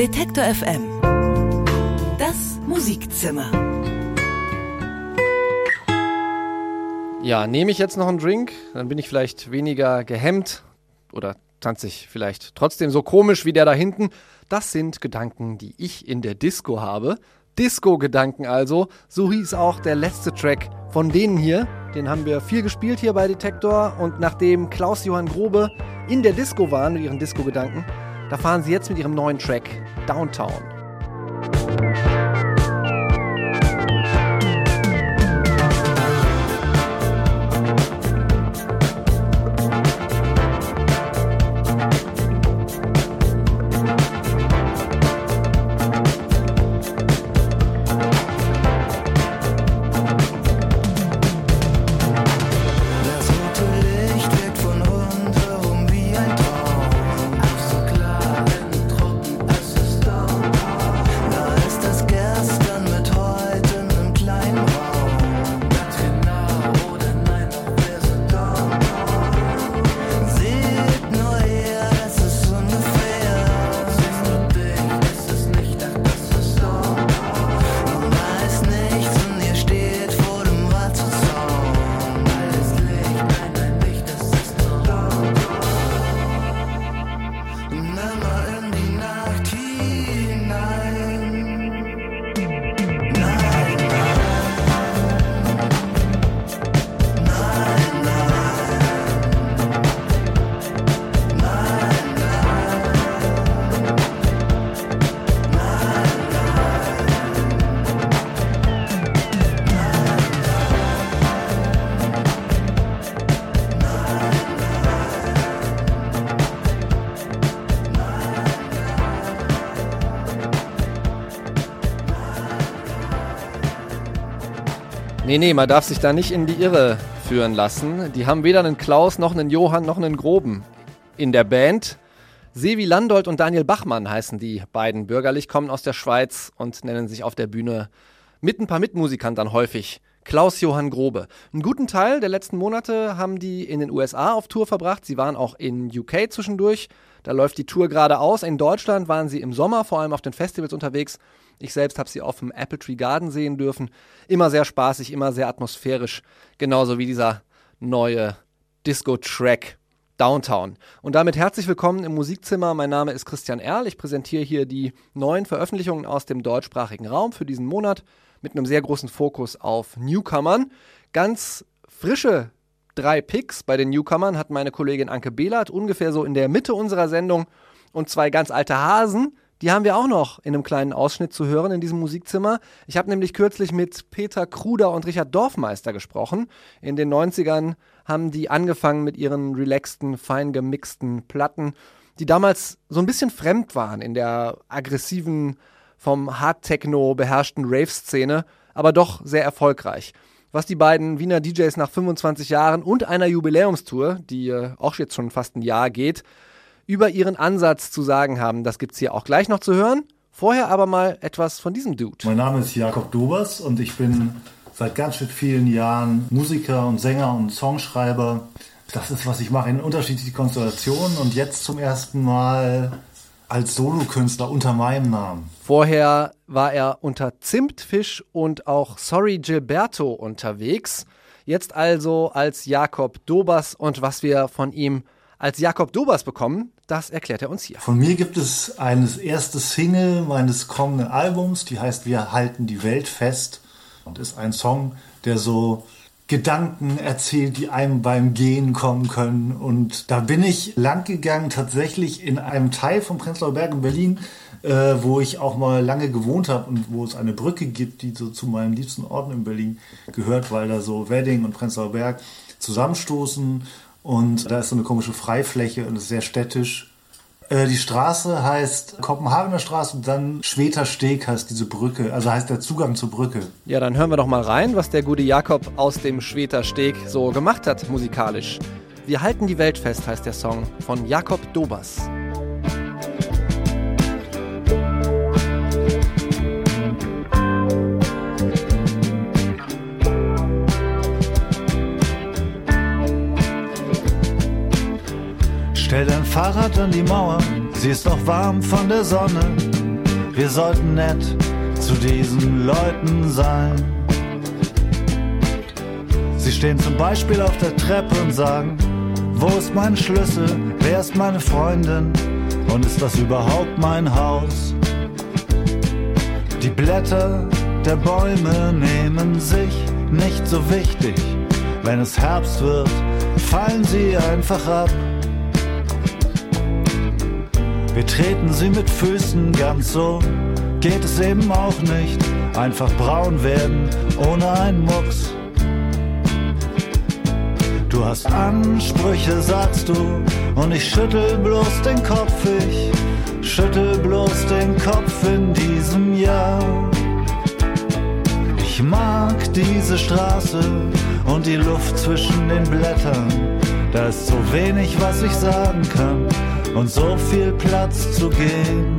Detektor FM. Das Musikzimmer. Ja, nehme ich jetzt noch einen Drink, dann bin ich vielleicht weniger gehemmt oder tanze ich vielleicht trotzdem so komisch wie der da hinten. Das sind Gedanken, die ich in der Disco habe. Disco-Gedanken also. So hieß auch der letzte Track von denen hier. Den haben wir viel gespielt hier bei Detektor. Und nachdem Klaus-Johann Grobe in der Disco waren mit ihren Disco-Gedanken, da fahren sie jetzt mit ihrem neuen Track Downtown. Nee, nee, man darf sich da nicht in die Irre führen lassen. Die haben weder einen Klaus noch einen Johann noch einen Groben in der Band. Sevi Landolt und Daniel Bachmann heißen die beiden bürgerlich, kommen aus der Schweiz und nennen sich auf der Bühne mit ein paar Mitmusikern dann häufig Klaus-Johann Grobe. Einen guten Teil der letzten Monate haben die in den USA auf Tour verbracht. Sie waren auch in UK zwischendurch. Da läuft die Tour gerade aus. In Deutschland waren sie im Sommer vor allem auf den Festivals unterwegs ich selbst habe sie auf dem Apple Tree Garden sehen dürfen. Immer sehr spaßig, immer sehr atmosphärisch. Genauso wie dieser neue Disco-Track Downtown. Und damit herzlich willkommen im Musikzimmer. Mein Name ist Christian Erl. Ich präsentiere hier die neuen Veröffentlichungen aus dem deutschsprachigen Raum für diesen Monat mit einem sehr großen Fokus auf Newcomern. Ganz frische drei Picks bei den Newcomern hat meine Kollegin Anke Behlert ungefähr so in der Mitte unserer Sendung und zwei ganz alte Hasen die haben wir auch noch in einem kleinen Ausschnitt zu hören in diesem Musikzimmer. Ich habe nämlich kürzlich mit Peter Kruder und Richard Dorfmeister gesprochen. In den 90ern haben die angefangen mit ihren relaxten, fein gemixten Platten, die damals so ein bisschen fremd waren in der aggressiven, vom Hard-Techno beherrschten Rave-Szene, aber doch sehr erfolgreich was die beiden Wiener DJs nach 25 Jahren und einer Jubiläumstour, die äh, auch jetzt schon fast ein Jahr geht, über ihren Ansatz zu sagen haben. Das gibt es hier auch gleich noch zu hören. Vorher aber mal etwas von diesem Dude. Mein Name ist Jakob Dobers und ich bin seit ganz vielen Jahren Musiker und Sänger und Songschreiber. Das ist, was ich mache in unterschiedlichen Konstellationen und jetzt zum ersten Mal als Solokünstler unter meinem Namen. Vorher war er unter Zimtfisch und auch Sorry Gilberto unterwegs. Jetzt also als Jakob Dobers und was wir von ihm als Jakob Dobers bekommen, das erklärt er uns hier. Von mir gibt es eine erste Single meines kommenden Albums, die heißt Wir halten die Welt fest und ist ein Song, der so Gedanken erzählt, die einem beim Gehen kommen können. Und da bin ich lang gegangen, tatsächlich in einem Teil von Prenzlauer Berg in Berlin, äh, wo ich auch mal lange gewohnt habe und wo es eine Brücke gibt, die so zu meinen liebsten Orten in Berlin gehört, weil da so Wedding und Prenzlauer Berg zusammenstoßen und da ist so eine komische Freifläche und ist sehr städtisch. Äh, die Straße heißt Kopenhagener Straße und dann Schweter Steg heißt diese Brücke, also heißt der Zugang zur Brücke. Ja, dann hören wir doch mal rein, was der gute Jakob aus dem Schweter Steg so gemacht hat musikalisch. Wir halten die Welt fest heißt der Song von Jakob Dobers. Stell dein Fahrrad an die Mauer, sie ist auch warm von der Sonne. wir sollten nett zu diesen Leuten sein. Sie stehen zum Beispiel auf der Treppe und sagen, wo ist mein Schlüssel, wer ist meine Freundin und ist das überhaupt mein Haus? Die Blätter der Bäume nehmen sich nicht so wichtig. Wenn es Herbst wird, fallen sie einfach ab. Wir treten sie mit Füßen ganz so, geht es eben auch nicht. Einfach braun werden, ohne einen Mucks. Du hast Ansprüche, sagst du, und ich schüttel bloß den Kopf, ich schüttel bloß den Kopf in diesem Jahr. Ich mag diese Straße und die Luft zwischen den Blättern. Da ist so wenig, was ich sagen kann und so viel Platz zu gehen.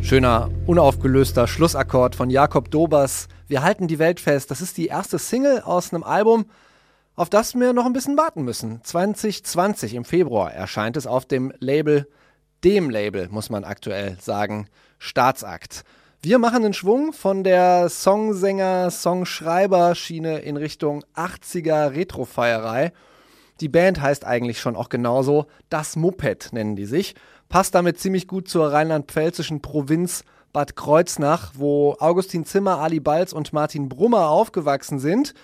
Schöner, unaufgelöster Schlussakkord von Jakob Dobers. Wir halten die Welt fest. Das ist die erste Single aus einem Album, auf das wir noch ein bisschen warten müssen. 2020 im Februar erscheint es auf dem Label, dem Label, muss man aktuell sagen, Staatsakt. Wir machen einen Schwung von der Songsänger, Songschreiber-Schiene in Richtung 80er Retrofeierei. Die Band heißt eigentlich schon auch genauso. Das Moped nennen die sich passt damit ziemlich gut zur rheinland-pfälzischen Provinz Bad Kreuznach, wo Augustin Zimmer, Ali Balz und Martin Brummer aufgewachsen sind.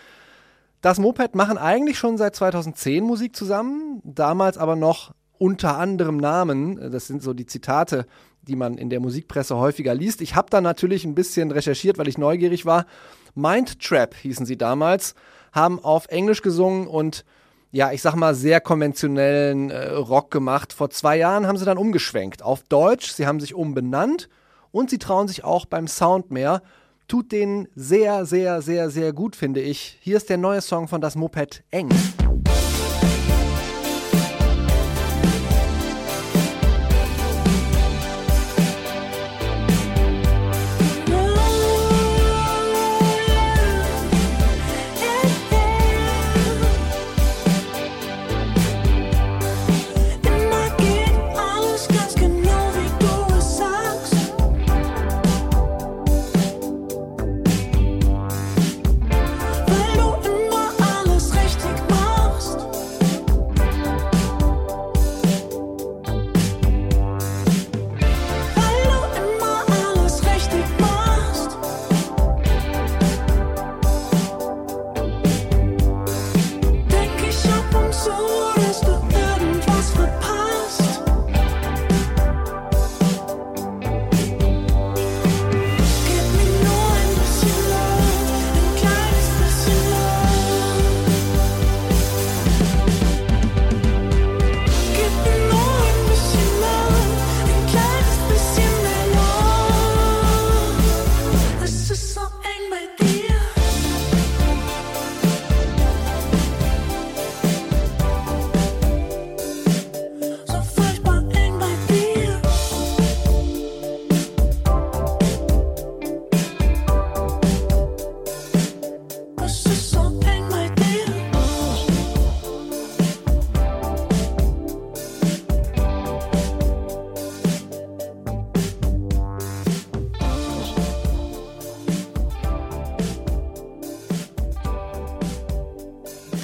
Das Moped machen eigentlich schon seit 2010 Musik zusammen, damals aber noch unter anderem Namen. Das sind so die Zitate, die man in der Musikpresse häufiger liest. Ich habe da natürlich ein bisschen recherchiert, weil ich neugierig war. Mind Trap hießen sie damals, haben auf Englisch gesungen und ja, ich sag mal, sehr konventionellen äh, Rock gemacht. Vor zwei Jahren haben sie dann umgeschwenkt auf Deutsch. Sie haben sich umbenannt und sie trauen sich auch beim Sound mehr. Tut denen sehr, sehr, sehr, sehr gut, finde ich. Hier ist der neue Song von Das Moped Eng.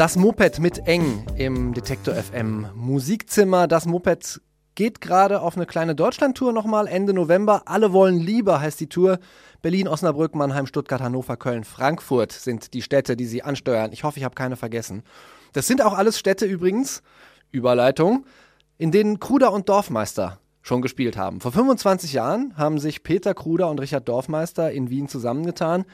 Das Moped mit eng im Detektor FM Musikzimmer. Das Moped geht gerade auf eine kleine Deutschlandtour nochmal Ende November. Alle wollen lieber heißt die Tour. Berlin, Osnabrück, Mannheim, Stuttgart, Hannover, Köln, Frankfurt sind die Städte, die sie ansteuern. Ich hoffe, ich habe keine vergessen. Das sind auch alles Städte übrigens, Überleitung, in denen Kruder und Dorfmeister schon gespielt haben. Vor 25 Jahren haben sich Peter Kruder und Richard Dorfmeister in Wien zusammengetan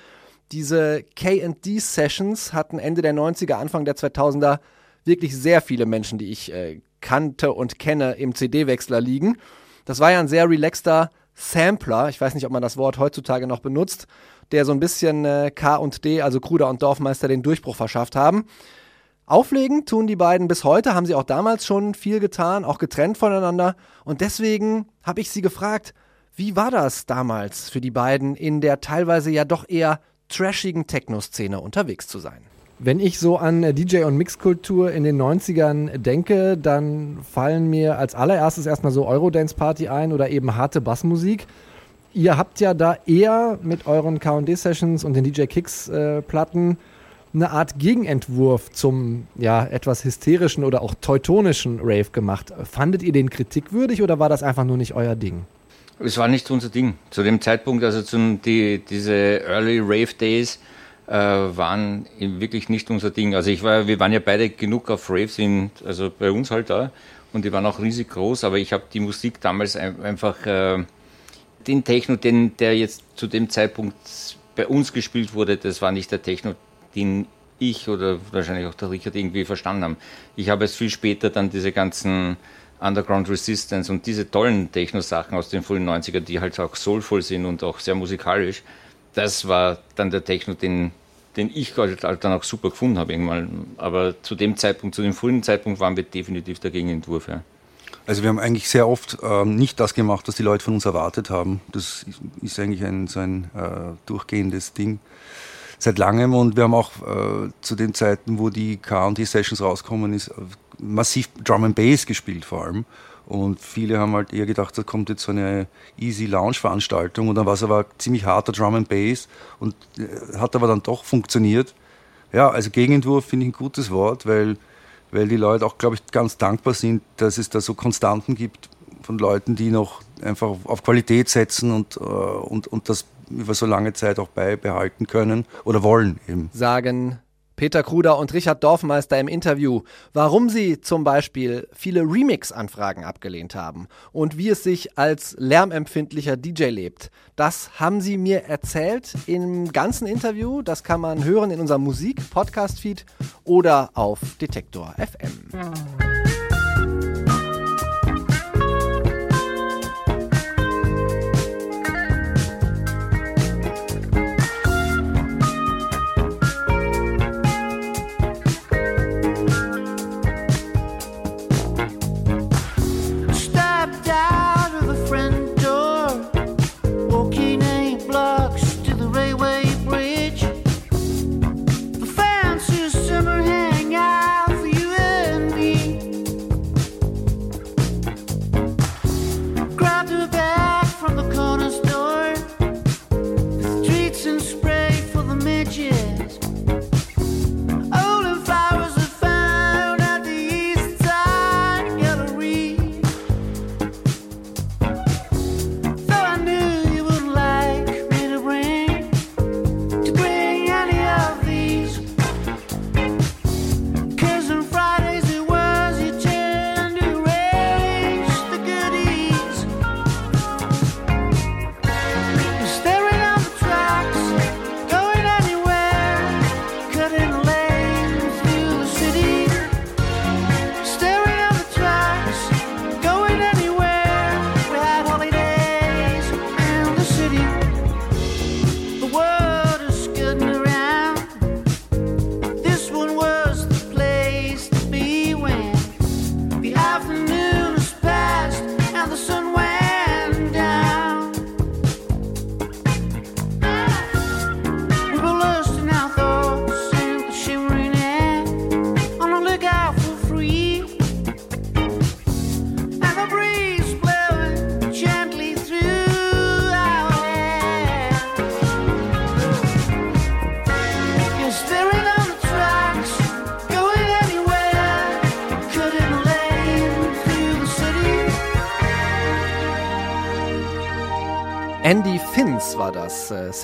diese KD-Sessions hatten Ende der 90er, Anfang der 2000er wirklich sehr viele Menschen, die ich äh, kannte und kenne, im CD-Wechsler liegen. Das war ja ein sehr relaxter Sampler, ich weiß nicht, ob man das Wort heutzutage noch benutzt, der so ein bisschen äh, K und D, also Kruder und Dorfmeister, den Durchbruch verschafft haben. Auflegen tun die beiden bis heute, haben sie auch damals schon viel getan, auch getrennt voneinander. Und deswegen habe ich sie gefragt, Wie war das damals für die beiden in der teilweise ja doch eher trashigen Techno-Szene unterwegs zu sein? Wenn ich so an DJ- und Mixkultur in den 90ern denke, dann fallen mir als allererstes erstmal so Eurodance-Party ein oder eben harte Bassmusik. Ihr habt ja da eher mit euren KD-Sessions und den DJ-Kicks-Platten äh, eine Art Gegenentwurf zum ja etwas hysterischen oder auch teutonischen Rave gemacht. Fandet ihr den kritikwürdig oder war das einfach nur nicht euer Ding? Es war nicht unser Ding. Zu dem Zeitpunkt, also zum, die, diese Early Rave Days, äh, waren wirklich nicht unser Ding. Also ich war, wir waren ja beide genug auf Raves, in, also bei uns halt da, und die waren auch riesig groß, aber ich habe die Musik damals ein, einfach, äh, den Techno, den, der jetzt zu dem Zeitpunkt bei uns gespielt wurde, das war nicht der Techno, den ich oder wahrscheinlich auch der Richard irgendwie verstanden haben. Ich habe es viel später dann diese ganzen Underground Resistance und diese tollen Techno-Sachen aus den frühen 90ern, die halt auch soulvoll sind und auch sehr musikalisch, das war dann der Techno, den, den ich halt, halt dann auch super gefunden habe irgendwann. Aber zu dem Zeitpunkt, zu dem frühen Zeitpunkt waren wir definitiv der Gegenentwurf. Ja. Also wir haben eigentlich sehr oft ähm, nicht das gemacht, was die Leute von uns erwartet haben. Das ist eigentlich ein, so ein äh, durchgehendes Ding seit langem und wir haben auch äh, zu den Zeiten, wo die K&D-Sessions rauskommen, ist äh, massiv Drum and Bass gespielt vor allem. Und viele haben halt eher gedacht, da kommt jetzt so eine easy Lounge-Veranstaltung und dann war es aber ziemlich harter Drum and Bass und äh, hat aber dann doch funktioniert. Ja, also Gegenentwurf finde ich ein gutes Wort, weil, weil die Leute auch, glaube ich, ganz dankbar sind, dass es da so Konstanten gibt von Leuten, die noch einfach auf Qualität setzen und, äh, und, und das über so lange Zeit auch beibehalten können oder wollen eben. Sagen Peter Kruder und Richard Dorfmeister im Interview, warum sie zum Beispiel viele Remix-Anfragen abgelehnt haben und wie es sich als lärmempfindlicher DJ lebt. Das haben sie mir erzählt im ganzen Interview. Das kann man hören in unserem Musik-Podcast-Feed oder auf Detektor FM.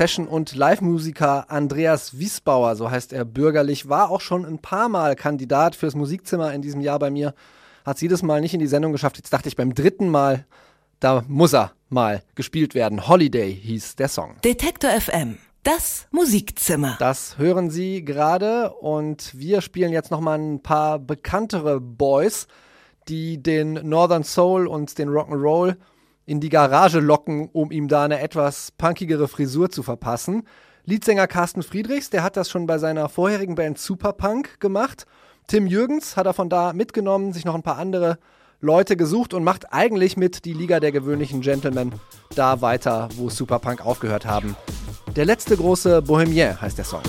Session- und Live-Musiker Andreas Wiesbauer, so heißt er bürgerlich, war auch schon ein paar Mal Kandidat fürs Musikzimmer in diesem Jahr bei mir. Hat es jedes Mal nicht in die Sendung geschafft. Jetzt dachte ich beim dritten Mal, da muss er mal gespielt werden. Holiday hieß der Song. Detektor FM. Das Musikzimmer. Das hören Sie gerade und wir spielen jetzt nochmal ein paar bekanntere Boys, die den Northern Soul und den Rock'n'Roll in die Garage locken, um ihm da eine etwas punkigere Frisur zu verpassen. Leadsänger Carsten Friedrichs, der hat das schon bei seiner vorherigen Band Superpunk gemacht. Tim Jürgens hat er von da mitgenommen, sich noch ein paar andere Leute gesucht und macht eigentlich mit die Liga der gewöhnlichen Gentlemen da weiter, wo Superpunk aufgehört haben. Der letzte große Bohemien heißt der Song.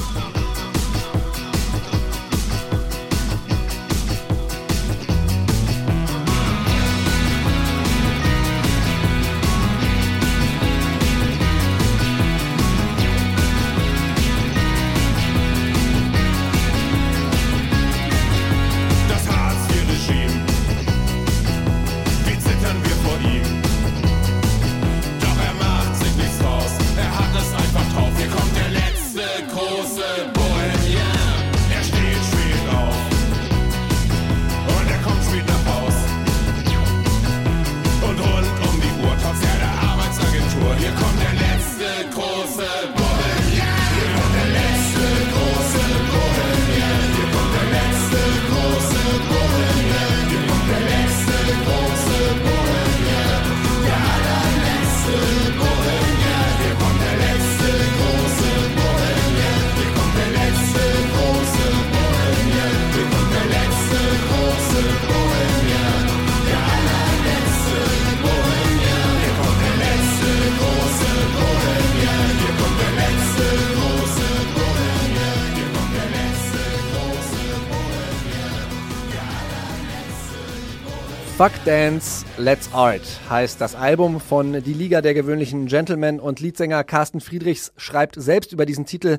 Fuck Dance, Let's Art heißt das Album von Die Liga der gewöhnlichen Gentlemen und Leadsänger Carsten Friedrichs schreibt selbst über diesen Titel,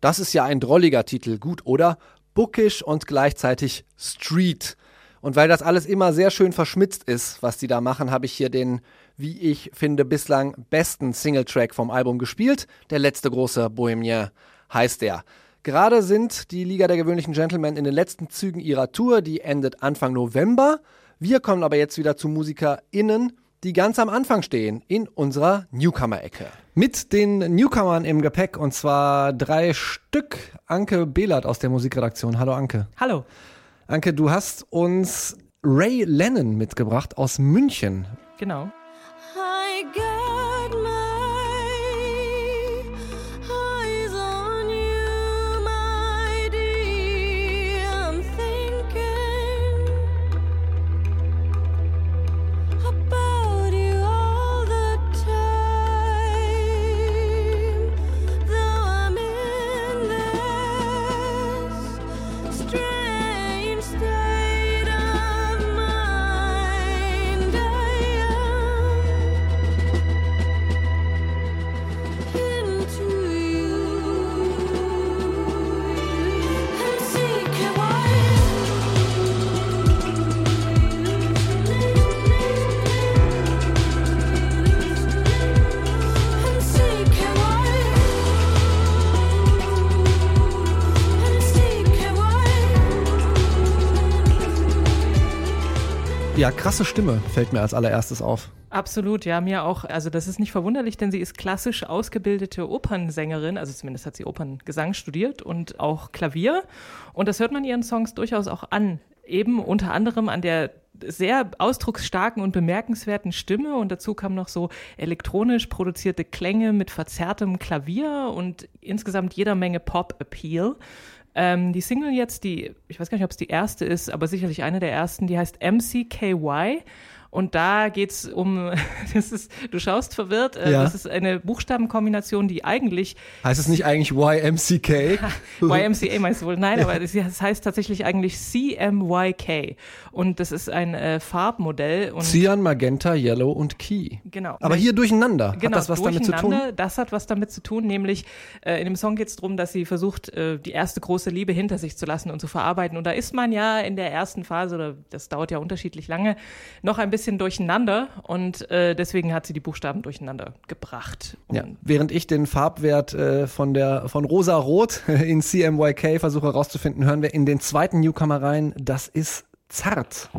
das ist ja ein drolliger Titel, gut oder? Bookish und gleichzeitig Street. Und weil das alles immer sehr schön verschmitzt ist, was die da machen, habe ich hier den, wie ich finde, bislang besten Singletrack vom Album gespielt. Der letzte große Bohemien heißt der. Gerade sind die Liga der gewöhnlichen Gentlemen in den letzten Zügen ihrer Tour, die endet Anfang November. Wir kommen aber jetzt wieder zu MusikerInnen, die ganz am Anfang stehen, in unserer Newcomer-Ecke. Mit den Newcomern im Gepäck und zwar drei Stück. Anke Behlert aus der Musikredaktion. Hallo Anke. Hallo. Anke, du hast uns Ray Lennon mitgebracht aus München. Genau. I got Krasse Stimme fällt mir als allererstes auf. Absolut, ja, mir auch. Also das ist nicht verwunderlich, denn sie ist klassisch ausgebildete Opernsängerin, also zumindest hat sie Operngesang studiert und auch Klavier. Und das hört man ihren Songs durchaus auch an. Eben unter anderem an der sehr ausdrucksstarken und bemerkenswerten Stimme und dazu kamen noch so elektronisch produzierte Klänge mit verzerrtem Klavier und insgesamt jeder Menge Pop-Appeal. Ähm, die Single jetzt, die, ich weiß gar nicht, ob es die erste ist, aber sicherlich eine der ersten, die heißt MCKY. Und da geht's um, das ist, du schaust verwirrt, äh, Ja. das ist eine Buchstabenkombination, die eigentlich Heißt es nicht eigentlich YMCK? YMCA meinst du wohl? Nein, aber das das heißt tatsächlich eigentlich CMYK. Und das ist ein äh, Farbmodell. Und Cyan, Magenta, Yellow und Key. Genau. Aber hier durcheinander. Genau, Hat das was damit zu tun? Das hat was damit zu tun, nämlich äh, in dem Song geht es darum, dass sie versucht, äh, die erste große Liebe hinter sich zu lassen und zu verarbeiten. Und da ist man ja in der ersten Phase, oder das dauert ja unterschiedlich lange, noch ein bisschen durcheinander. Und äh, deswegen hat sie die Buchstaben durcheinander gebracht. Ja, während ich den Farbwert äh, von der von rosa-rot in CMYK versuche herauszufinden, hören wir in den zweiten Newcomer rein. Das ist zart.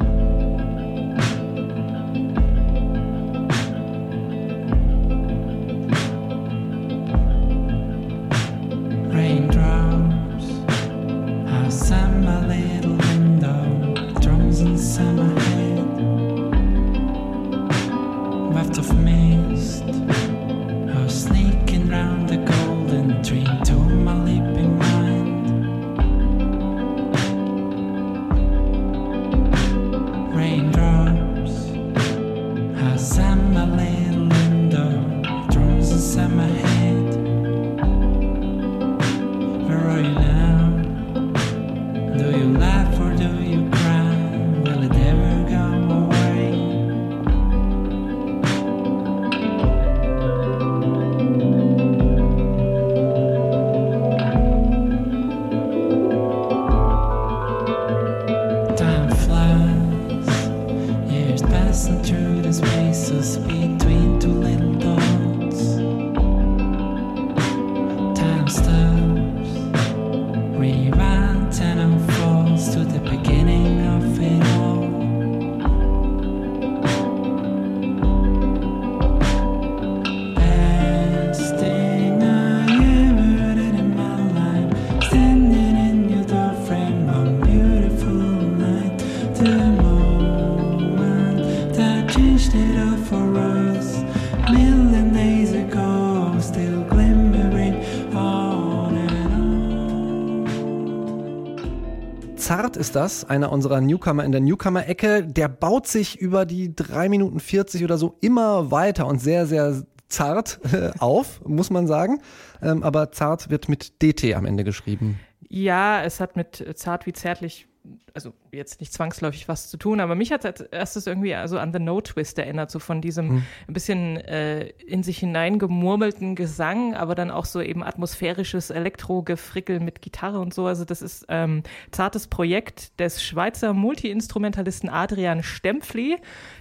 Ist das, einer unserer Newcomer in der Newcomer-Ecke. Der baut sich über die 3 Minuten 40 oder so immer weiter und sehr, sehr zart äh, auf, muss man sagen. Ähm, aber zart wird mit DT am Ende geschrieben. Ja, es hat mit zart wie zärtlich, also jetzt nicht zwangsläufig was zu tun, aber mich hat als erstes irgendwie also an The No Twist erinnert, so von diesem Hm. ein bisschen äh, in sich hineingemurmelten Gesang, aber dann auch so eben atmosphärisches Elektro-Gefrickel mit Gitarre und so. Also das ist ähm, zartes Projekt des Schweizer Multiinstrumentalisten Adrian Stempfli.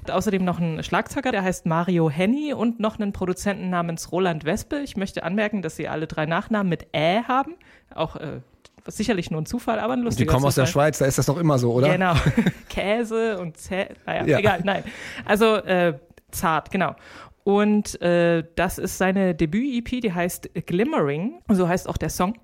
Außerdem noch einen Schlagzeuger, der heißt Mario Henny und noch einen Produzenten namens Roland Wespe. Ich möchte anmerken, dass sie alle drei Nachnamen mit Ä haben. Auch äh, sicherlich nur ein Zufall, aber ein Die lustiger kommen aus der Zufall. Schweiz, da ist das doch immer so, oder? Genau. Käse und Zä naja, Ja. egal, nein. Also äh, zart, genau. Und äh, das ist seine Debüt-EP, die heißt Glimmering, so heißt auch der Song.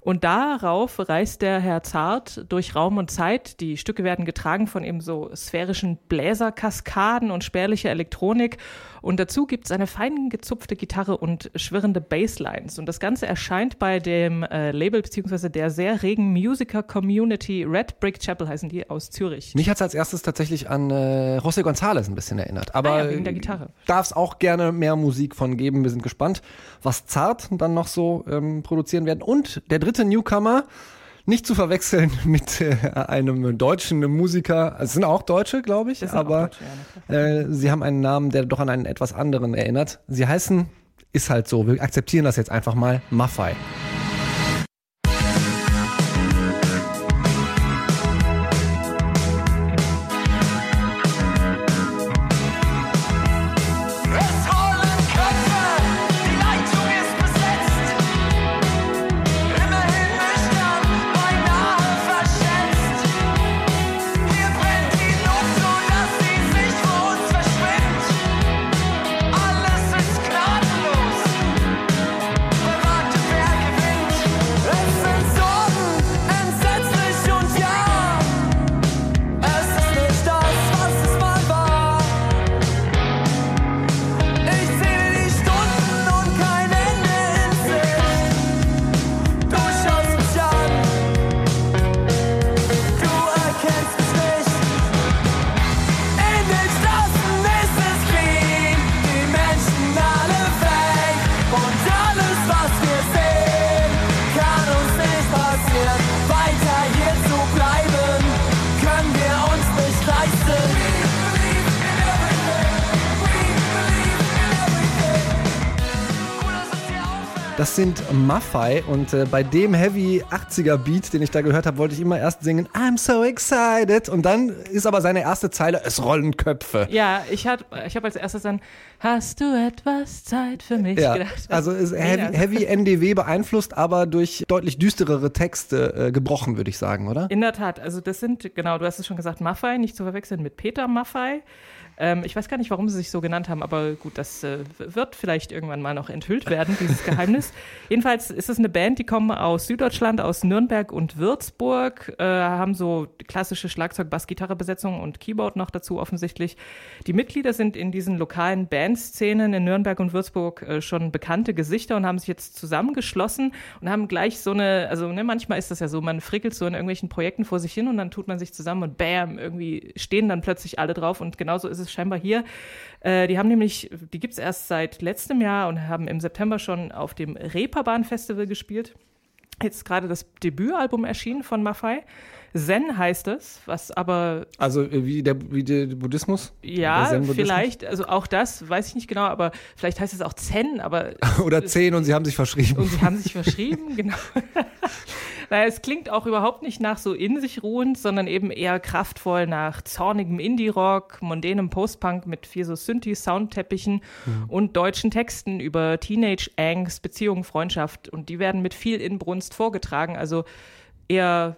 Und darauf reist der Herr Zart durch Raum und Zeit. Die Stücke werden getragen von eben so sphärischen Bläserkaskaden und spärlicher Elektronik. Und dazu gibt es eine fein gezupfte Gitarre und schwirrende Basslines. Und das Ganze erscheint bei dem äh, Label beziehungsweise der sehr regen Musiker-Community Red Brick Chapel heißen die aus Zürich. Mich hat es als erstes tatsächlich an äh, José González ein bisschen erinnert. Aber Ah ja, wegen der Gitarre. darf es auch gerne mehr Musik von geben. Wir sind gespannt, was Zart dann noch so ähm, produzieren werden. Und der dritte Newcomer, nicht zu verwechseln mit äh, einem deutschen Musiker. Also Es sind auch Deutsche, glaube ich, aber Deutsche, ja, äh, sie haben einen Namen, der doch an einen etwas anderen erinnert. Sie heißen, ist halt so, wir akzeptieren das jetzt einfach mal, Maffei. Das sind Maffei und äh, bei dem Heavy 80er Beat, den ich da gehört habe, wollte ich immer erst singen I'm so excited und dann ist aber seine erste Zeile es rollen Köpfe. Ja, ich habe ich hab als erstes dann, hast du etwas Zeit für mich Ja, gedacht. also ist heavy, heavy NDW beeinflusst, aber durch deutlich düsterere Texte äh, gebrochen, würde ich sagen, oder? In der Tat, also das sind, genau, du hast es schon gesagt, Maffei, nicht zu verwechseln mit Peter Maffei. Ähm, ich weiß gar nicht, warum sie sich so genannt haben, aber gut, das äh, wird vielleicht irgendwann mal noch enthüllt werden, dieses Geheimnis. Jedenfalls ist es eine Band, die kommen aus Süddeutschland, aus Nürnberg und Würzburg, äh, haben so klassische Schlagzeug, Bass, Gitarre, Besetzung und Keyboard noch dazu offensichtlich. Die Mitglieder sind in diesen lokalen Bandszenen in Nürnberg und Würzburg äh, schon bekannte Gesichter und haben sich jetzt zusammengeschlossen und haben gleich so eine, also ne, manchmal ist das ja so, man frickelt so in irgendwelchen Projekten vor sich hin und dann tut man sich zusammen und bam, irgendwie stehen dann plötzlich alle drauf und genauso ist es scheinbar hier. Äh, die haben nämlich, die gibt's erst seit letztem Jahr und haben im September schon auf dem Reeperbahn Festival gespielt. Jetzt gerade das Debütalbum erschienen von Maffei. Zen heißt es, was aber Also äh, wie der, wie der Buddhismus? Der ja, Zen-Buddhismus? vielleicht, also auch das weiß ich nicht genau, aber vielleicht heißt es auch Zen, aber Oder zehn und sie haben sich verschrieben. und sie haben sich verschrieben, genau. Naja, es klingt auch überhaupt nicht nach so in sich ruhend, sondern eben eher kraftvoll nach zornigem Indie-Rock, mondänem Post-Punk mit viel so Synthi-Soundteppichen und deutschen Texten über Teenage-Angst, Beziehungen, Freundschaft. Und die werden mit viel Inbrunst vorgetragen, also eher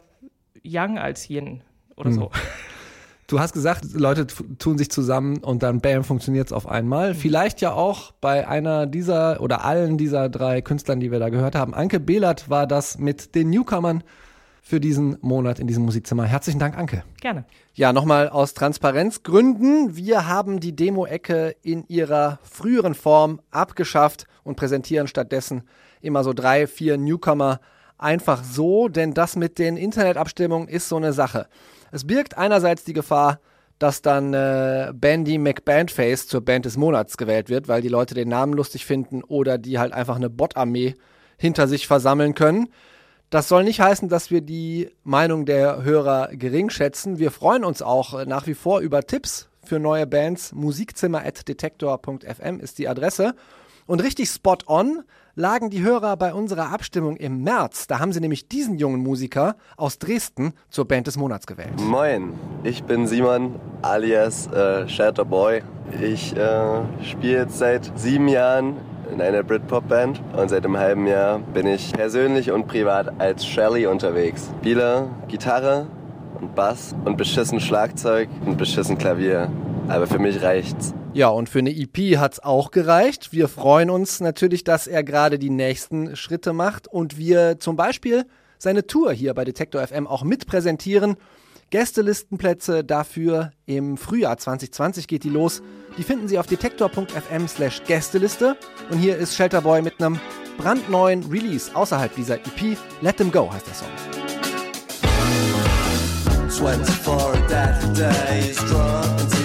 Young als Yin oder so. Du hast gesagt, Leute tun sich zusammen und dann bam, funktioniert es auf einmal. Vielleicht ja auch bei einer dieser oder allen dieser drei Künstlern, die wir da gehört haben. Anke Behlert war das mit den Newcomern für diesen Monat in diesem Musikzimmer. Herzlichen Dank, Anke. Gerne. Ja, nochmal aus Transparenzgründen. Wir haben die Demo-Ecke in ihrer früheren Form abgeschafft und präsentieren stattdessen immer so drei, vier Newcomer einfach so, denn das mit den Internetabstimmungen ist so eine Sache. Es birgt einerseits die Gefahr, dass dann äh, Bandy McBandface zur Band des Monats gewählt wird, weil die Leute den Namen lustig finden oder die halt einfach eine Bot-Armee hinter sich versammeln können. Das soll nicht heißen, dass wir die Meinung der Hörer gering schätzen. Wir freuen uns auch äh, nach wie vor über Tipps für neue Bands. Musikzimmer.detektor.fm ist die Adresse. Und richtig spot on lagen die Hörer bei unserer Abstimmung im März. Da haben sie nämlich diesen jungen Musiker aus Dresden zur Band des Monats gewählt. Moin, ich bin Simon alias äh, Shatter. Ich äh, spiele jetzt seit sieben Jahren in einer Britpop-Band und seit einem halben Jahr bin ich persönlich und privat als Shelly unterwegs. Spiele Gitarre und Bass und beschissen Schlagzeug und beschissen Klavier. Aber für mich reicht's. Ja, und für eine EP hat's auch gereicht. Wir freuen uns natürlich, dass er gerade die nächsten Schritte macht und wir zum Beispiel seine Tour hier bei Detektor FM auch mitpräsentieren. Gästelistenplätze dafür im Frühjahr 2020 geht die los. Die finden Sie auf detektor.fm slash Gästeliste. Und hier ist Shelterboy mit einem brandneuen Release außerhalb dieser EP. Let Them Go heißt der Song. 24 dead days, drawn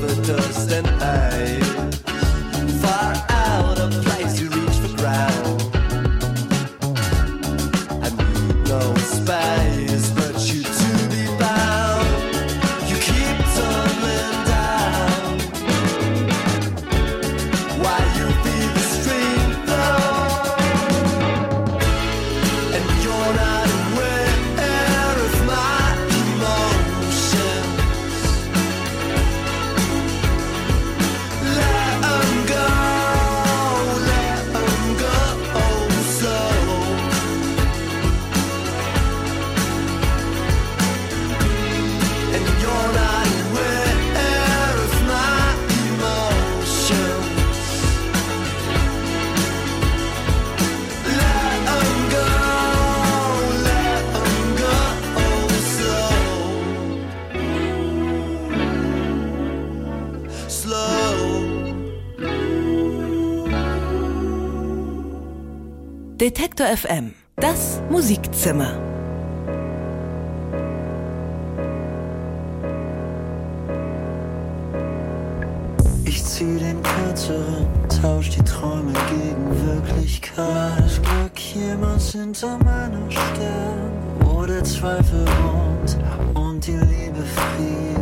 the dust and ice. Detektor FM. Das Musikzimmer. Ich zieh den kürzeren, tausch die Träume gegen Wirklichkeit. Das Glück jemals hinter meiner Stirn, der Zweifel wohnt und die Liebe friert,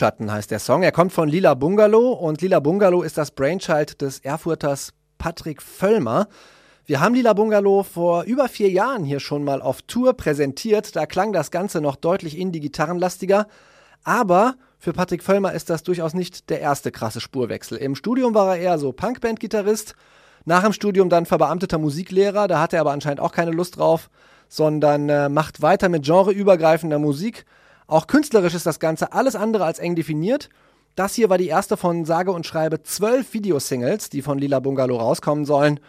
Windschatten heißt der Song. Er kommt von Lila Bungalow und Lila Bungalow ist das Brainchild des Erfurters Patrick Völlmer. Wir haben Lila Bungalow vor über vier Jahren hier schon mal auf Tour präsentiert. Da klang das Ganze noch deutlich indie-gitarrenlastiger. Aber für Patrick Völlmer ist das durchaus nicht der erste krasse Spurwechsel. Im Studium war er eher so Punkband-Gitarrist. Nach dem Studium dann verbeamteter Musiklehrer. Da hat er aber anscheinend auch keine Lust drauf, sondern äh, macht weiter mit genreübergreifender Musik. Auch künstlerisch ist das Ganze alles andere als eng definiert. Das hier war die erste von sage und schreibe zwölf Videosingles, die von Lila Bungalow rauskommen sollen,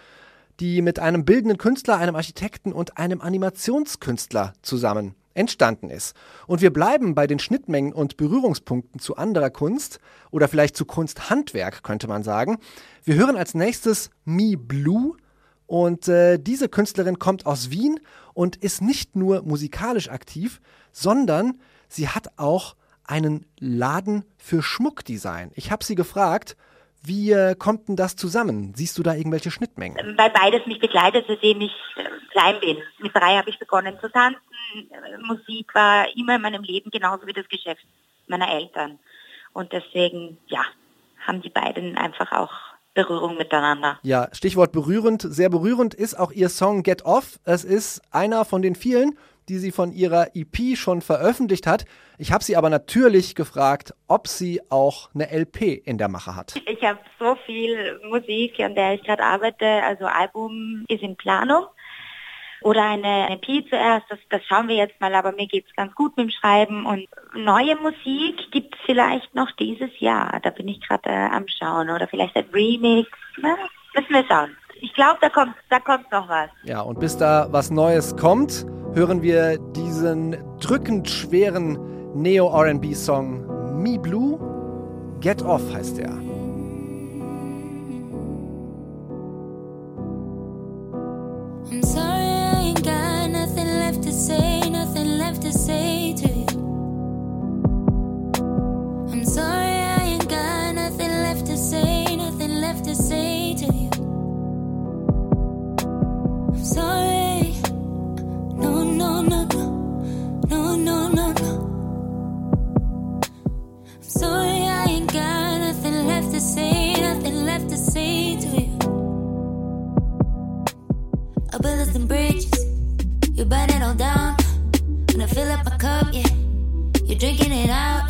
die mit einem bildenden Künstler, einem Architekten und einem Animationskünstler zusammen entstanden ist. Und wir bleiben bei den Schnittmengen und Berührungspunkten zu anderer Kunst oder vielleicht zu Kunsthandwerk, könnte man sagen. Wir hören als nächstes Me Blue und äh, diese Künstlerin kommt aus Wien und ist nicht nur musikalisch aktiv, sondern sie hat auch einen Laden für Schmuckdesign. Ich habe sie gefragt, wie äh, kommt denn das zusammen? Siehst du da irgendwelche Schnittmengen? weil beides mich begleitet, seitdem ich äh, klein bin. Mit drei habe ich begonnen zu tanzen. Äh, Musik war immer in meinem Leben genauso wie das Geschäft meiner Eltern. Und deswegen, ja, haben die beiden einfach auch Berührung miteinander. Ja, Stichwort berührend. Sehr berührend ist auch ihr Song Get Off. Es ist einer von den vielen, die sie von ihrer EP schon veröffentlicht hat. Ich habe sie aber natürlich gefragt, ob sie auch eine LP in der Mache hat. Ich habe so viel Musik, an der ich gerade arbeite. Also Album ist in Planung. Oder eine EP zuerst, das, das schauen wir jetzt mal, aber mir geht's ganz gut mit dem Schreiben. Und neue Musik gibt's vielleicht noch dieses Jahr. Da bin ich gerade äh, am Schauen. Oder vielleicht ein Remix. Na, müssen wir schauen. Ich glaube, da kommt, da kommt noch was. Ja, und bis da was Neues kommt, hören wir diesen drückend schweren Neo-RB-Song Me Blue. Get Off heißt er. I'm sorry, I ain't got nothing left to say, say to you. I built some bridges, you burn it all down. When I fill up my cup, yeah, you're drinking it out.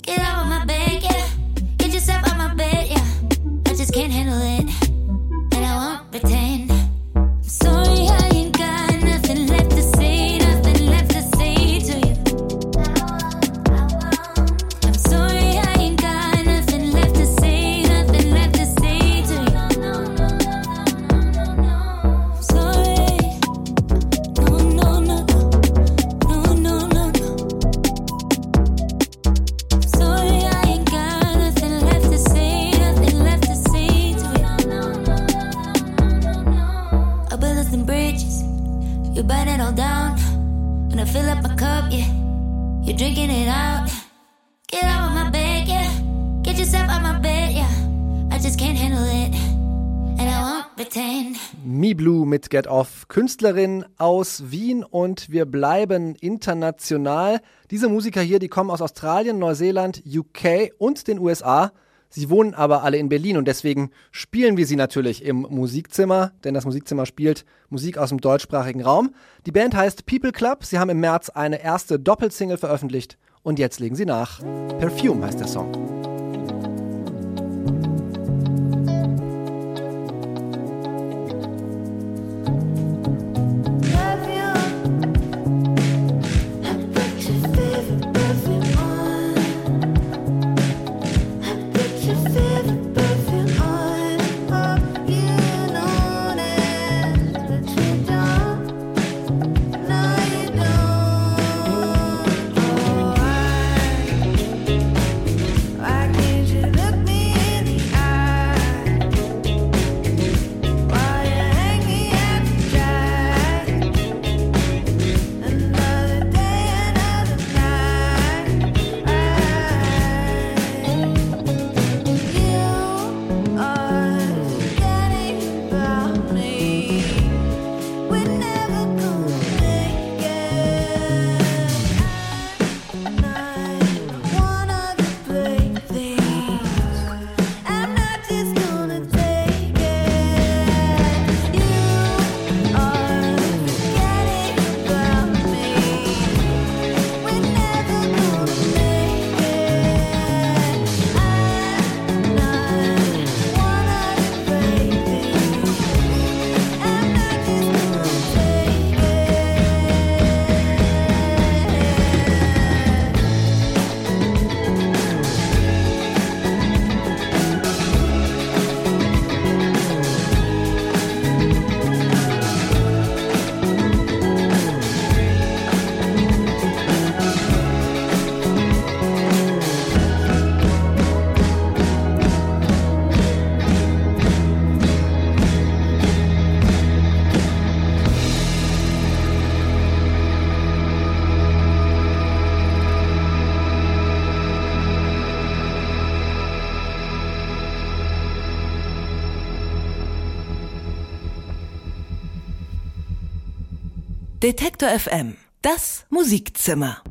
Get out of my bed, yeah. Get yourself out my bed, yeah. I just can't handle it, Get Off, Künstlerin aus Wien und wir bleiben international. Diese Musiker hier, die kommen aus Australien, Neuseeland, UK und den USA. Sie wohnen aber alle in Berlin und deswegen spielen wir sie natürlich im Musikzimmer, denn das Musikzimmer spielt Musik aus dem deutschsprachigen Raum. Die Band heißt People Club. Sie haben im März eine erste Doppelsingle veröffentlicht und jetzt legen sie nach. Perfume heißt der Song. Detektor FM. Das Musikzimmer.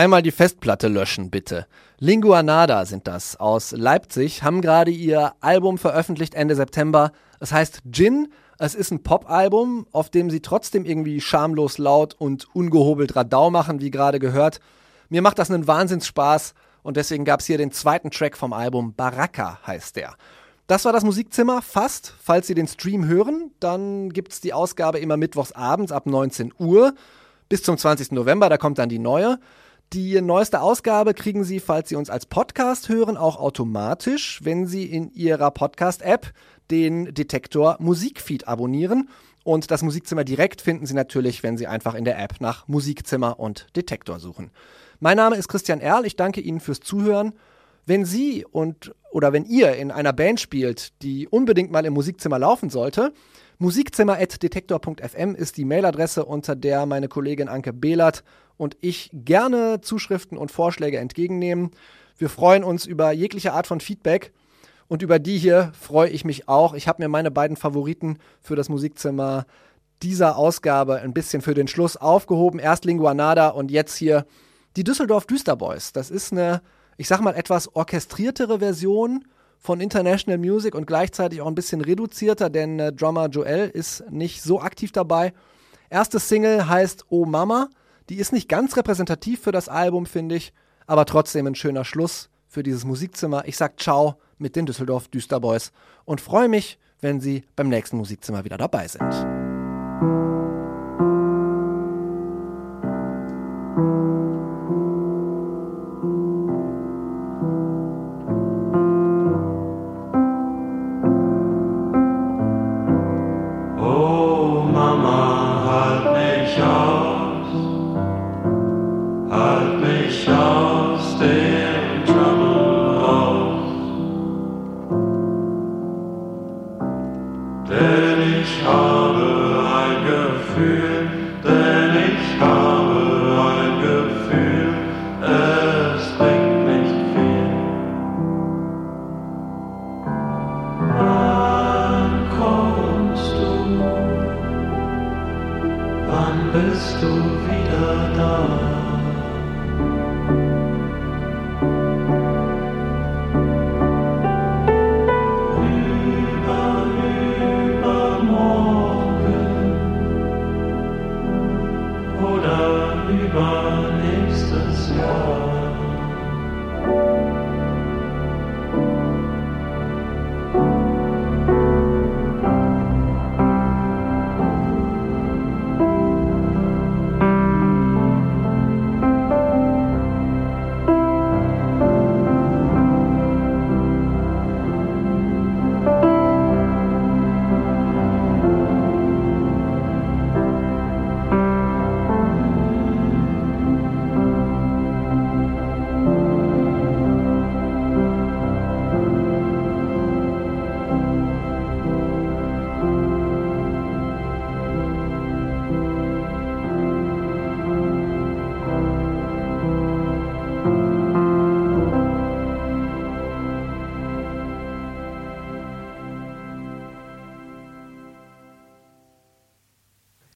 Einmal die Festplatte löschen, bitte. Lingua Nada sind das aus Leipzig, haben gerade ihr Album veröffentlicht Ende September. Es heißt Gin. Es ist ein Pop-Album, auf dem sie trotzdem irgendwie schamlos laut und ungehobelt Radau machen, wie gerade gehört. Mir macht das einen Wahnsinnsspaß und deswegen gab es hier den zweiten Track vom Album. Baraka heißt der. Das war das Musikzimmer, fast. Falls Sie den Stream hören, dann gibt es die Ausgabe immer mittwochs abends ab 19 Uhr bis zum 20. November, da kommt dann die neue. Die neueste Ausgabe kriegen Sie, falls Sie uns als Podcast hören, auch automatisch, wenn Sie in Ihrer Podcast-App den Detektor Musikfeed abonnieren. Und das Musikzimmer direkt finden Sie natürlich, wenn Sie einfach in der App nach Musikzimmer und Detektor suchen. Mein Name ist Christian Erl, ich danke Ihnen fürs Zuhören. Wenn Sie und oder wenn ihr in einer Band spielt, die unbedingt mal im Musikzimmer laufen sollte, musikzimmer.detektor.fm ist die Mailadresse, unter der meine Kollegin Anke Behlert und ich gerne Zuschriften und Vorschläge entgegennehmen. Wir freuen uns über jegliche Art von Feedback und über die hier freue ich mich auch. Ich habe mir meine beiden Favoriten für das Musikzimmer dieser Ausgabe ein bisschen für den Schluss aufgehoben. Erst Linguanada und jetzt hier die Düsseldorf Düsterboys. Das ist eine, ich sag mal, etwas orchestriertere Version von International Music und gleichzeitig auch ein bisschen reduzierter, denn äh, Drummer Joel ist nicht so aktiv dabei. Erste Single heißt Oh Mama. Die ist nicht ganz repräsentativ für das Album, finde ich, aber trotzdem ein schöner Schluss für dieses Musikzimmer. Ich sag Ciao mit den Düsseldorf Düsterboys und freue mich, wenn Sie beim nächsten Musikzimmer wieder dabei sind. bist du wieder da.